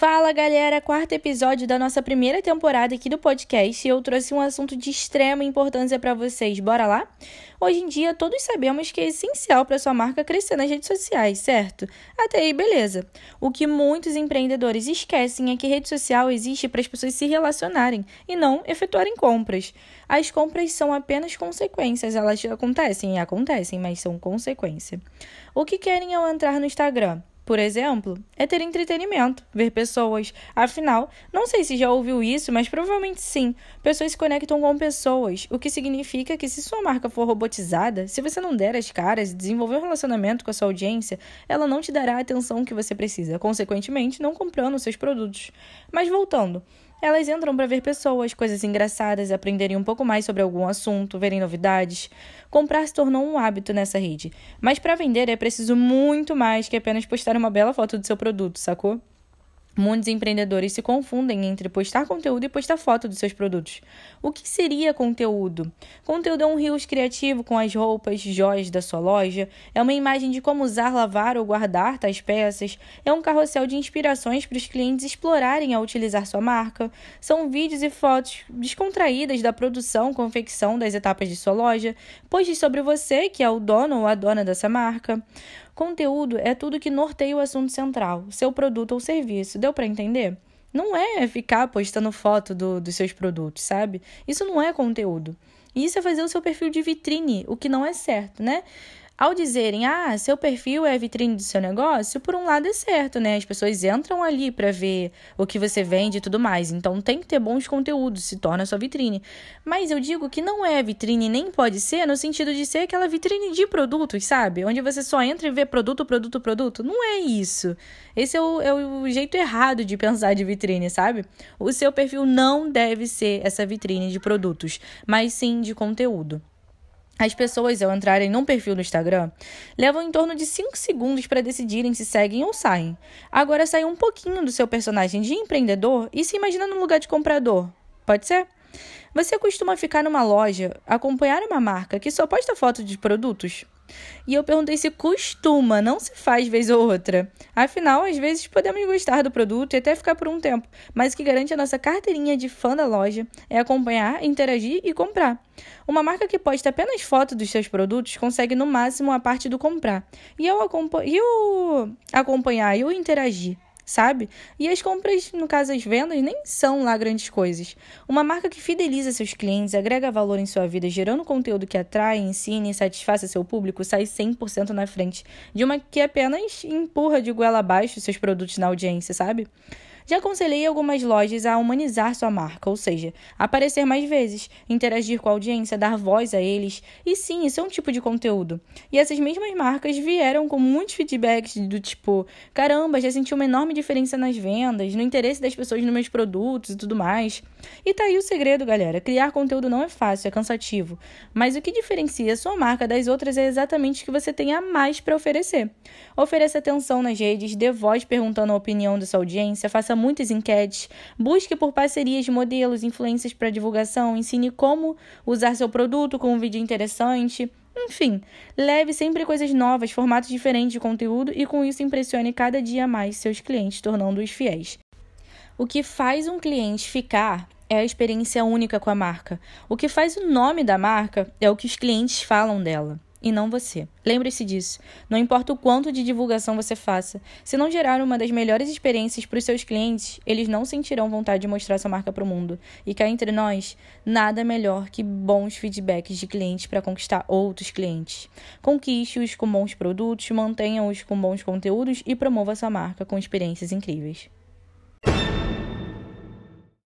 Fala galera, quarto episódio da nossa primeira temporada aqui do podcast e eu trouxe um assunto de extrema importância para vocês. Bora lá? Hoje em dia todos sabemos que é essencial para sua marca crescer nas redes sociais, certo? Até aí, beleza. O que muitos empreendedores esquecem é que rede social existe para as pessoas se relacionarem e não efetuarem compras. As compras são apenas consequências, elas acontecem e acontecem, mas são consequência. O que querem ao entrar no Instagram? Por exemplo, é ter entretenimento, ver pessoas. Afinal, não sei se já ouviu isso, mas provavelmente sim. Pessoas se conectam com pessoas, o que significa que se sua marca for robotizada, se você não der as caras e desenvolver um relacionamento com a sua audiência, ela não te dará a atenção que você precisa, consequentemente, não comprando seus produtos. Mas voltando, elas entram para ver pessoas, coisas engraçadas, aprenderem um pouco mais sobre algum assunto, verem novidades. Comprar se tornou um hábito nessa rede. Mas para vender é preciso muito mais que apenas postar uma bela foto do seu produto, sacou? Muitos empreendedores se confundem entre postar conteúdo e postar foto dos seus produtos. O que seria conteúdo? Conteúdo é um rios criativo com as roupas, joias da sua loja, é uma imagem de como usar, lavar ou guardar tais peças, é um carrossel de inspirações para os clientes explorarem ao utilizar sua marca, são vídeos e fotos descontraídas da produção, confecção das etapas de sua loja, posts sobre você, que é o dono ou a dona dessa marca. Conteúdo é tudo que norteia o assunto central, seu produto ou serviço. Deu para entender? Não é ficar postando foto do, dos seus produtos, sabe? Isso não é conteúdo. Isso é fazer o seu perfil de vitrine, o que não é certo, né? Ao dizerem, ah, seu perfil é a vitrine do seu negócio, por um lado é certo, né? As pessoas entram ali para ver o que você vende e tudo mais. Então tem que ter bons conteúdos, se torna sua vitrine. Mas eu digo que não é vitrine, nem pode ser, no sentido de ser aquela vitrine de produtos, sabe? Onde você só entra e vê produto, produto, produto. Não é isso. Esse é o, é o jeito errado de pensar de vitrine, sabe? O seu perfil não deve ser essa vitrine de produtos, mas sim de conteúdo. As pessoas, ao entrarem num perfil no Instagram, levam em torno de 5 segundos para decidirem se seguem ou saem. Agora sai um pouquinho do seu personagem de empreendedor e se imagina no lugar de comprador. Pode ser? Você costuma ficar numa loja, acompanhar uma marca que só posta foto de produtos? E eu perguntei se costuma, não se faz vez ou outra. Afinal, às vezes podemos gostar do produto e até ficar por um tempo, mas o que garante a nossa carteirinha de fã da loja é acompanhar, interagir e comprar. Uma marca que posta apenas foto dos seus produtos consegue no máximo a parte do comprar. E eu, e o acompanhar e o interagir sabe? E as compras, no caso as vendas, nem são lá grandes coisas. Uma marca que fideliza seus clientes, agrega valor em sua vida, gerando conteúdo que atrai, ensine e satisfaça seu público, sai 100% na frente de uma que apenas empurra de goela abaixo seus produtos na audiência, sabe? Já aconselhei algumas lojas a humanizar sua marca, ou seja, aparecer mais vezes, interagir com a audiência, dar voz a eles. E sim, isso é um tipo de conteúdo. E essas mesmas marcas vieram com muitos feedbacks do tipo: caramba, já senti uma enorme diferença nas vendas, no interesse das pessoas nos meus produtos e tudo mais. E tá aí o segredo, galera. Criar conteúdo não é fácil, é cansativo. Mas o que diferencia sua marca das outras é exatamente o que você tem a mais para oferecer. Ofereça atenção nas redes, dê voz perguntando a opinião da sua audiência, faça muitas enquetes, busque por parcerias de modelos, influências para divulgação, ensine como usar seu produto com um vídeo interessante. Enfim, leve sempre coisas novas, formatos diferentes de conteúdo e com isso impressione cada dia mais seus clientes, tornando-os fiéis. O que faz um cliente ficar é a experiência única com a marca. O que faz o nome da marca é o que os clientes falam dela e não você. Lembre-se disso. Não importa o quanto de divulgação você faça, se não gerar uma das melhores experiências para os seus clientes, eles não sentirão vontade de mostrar sua marca para o mundo. E cá entre nós, nada melhor que bons feedbacks de clientes para conquistar outros clientes. Conquiste-os com bons produtos, mantenha-os com bons conteúdos e promova sua marca com experiências incríveis.